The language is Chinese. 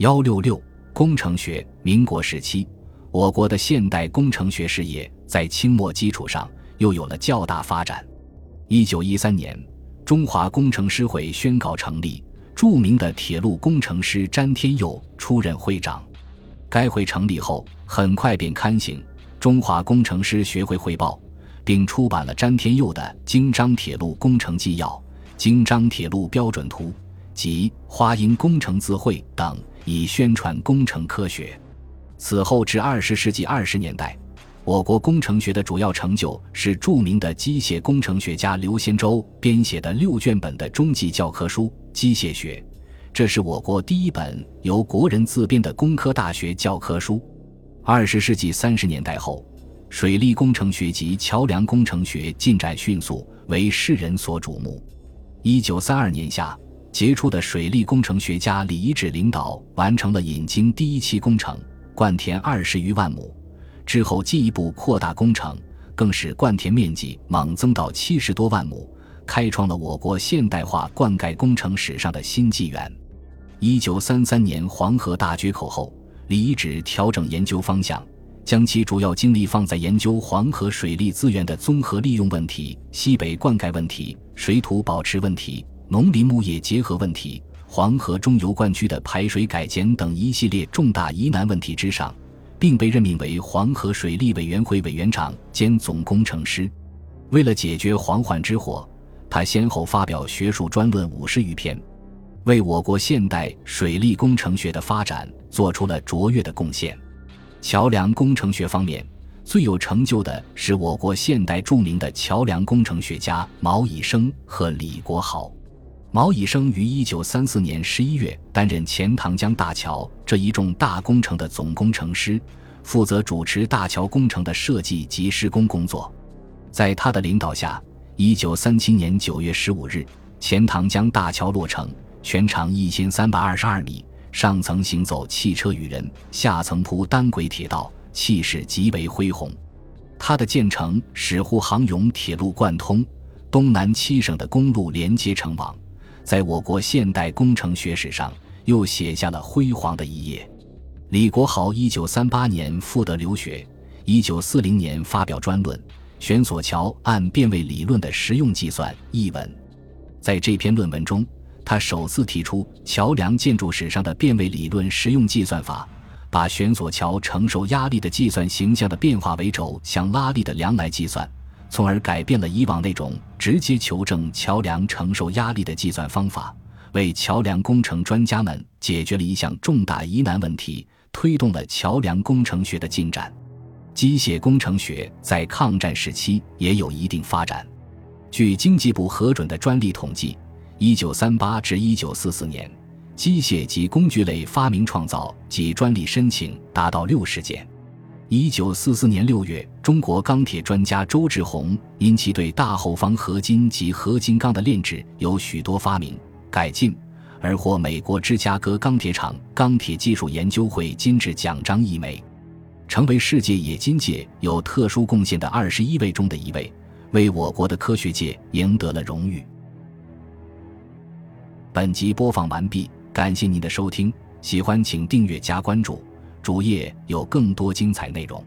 幺六六工程学，民国时期，我国的现代工程学事业在清末基础上又有了较大发展。一九一三年，中华工程师会宣告成立，著名的铁路工程师詹天佑出任会长。该会成立后，很快便刊行《中华工程师学会汇报》，并出版了詹天佑的《京张铁路工程纪要》《京张铁路标准图》及《花鹰工程字汇》等，以宣传工程科学。此后至二十世纪二十年代，我国工程学的主要成就是著名的机械工程学家刘先洲编写的六卷本的中级教科书《机械学》。这是我国第一本由国人自编的工科大学教科书。二十世纪三十年代后，水利工程学及桥梁工程学进展迅速，为世人所瞩目。一九三二年夏，杰出的水利工程学家李一指领导完成了引京第一期工程，灌田二十余万亩。之后进一步扩大工程，更使灌田面积猛增到七十多万亩，开创了我国现代化灌溉工程史上的新纪元。一九三三年黄河大决口后，李一指调整研究方向，将其主要精力放在研究黄河水利资源的综合利用问题、西北灌溉问题、水土保持问题、农林牧业结合问题、黄河中游灌区的排水改减等一系列重大疑难问题之上，并被任命为黄河水利委员会委员长兼总工程师。为了解决黄患之祸，他先后发表学术专论五十余篇。为我国现代水利工程学的发展做出了卓越的贡献。桥梁工程学方面最有成就的是我国现代著名的桥梁工程学家毛以升和李国豪。毛以升于一九三四年十一月担任钱塘江大桥这一重大工程的总工程师，负责主持大桥工程的设计及施工工作。在他的领导下，一九三七年九月十五日，钱塘江大桥落成。全长一千三百二十二米，上层行走汽车与人，下层铺单轨铁道，气势极为恢宏。它的建成使沪杭甬铁路贯通，东南七省的公路连接成网，在我国现代工程学史上又写下了辉煌的一页。李国豪一九三八年赴德留学，一九四零年发表专论《悬索桥按变位理论的实用计算》一文，在这篇论文中。他首次提出桥梁建筑史上的变位理论实用计算法，把悬索桥承受压力的计算形象的变化为轴向拉力的梁来计算，从而改变了以往那种直接求证桥梁承受压力的计算方法，为桥梁工程专家们解决了一项重大疑难问题，推动了桥梁工程学的进展。机械工程学在抗战时期也有一定发展，据经济部核准的专利统计。一九三八至一九四四年，机械及工具类发明创造及专利申请达到六十件。一九四四年六月，中国钢铁专家周志宏因其对大后方合金及合金钢的炼制有许多发明改进，而获美国芝加哥钢铁厂钢铁技术研究会金质奖章一枚，成为世界冶金界有特殊贡献的二十一位中的一位，为我国的科学界赢得了荣誉。本集播放完毕，感谢您的收听，喜欢请订阅加关注，主页有更多精彩内容。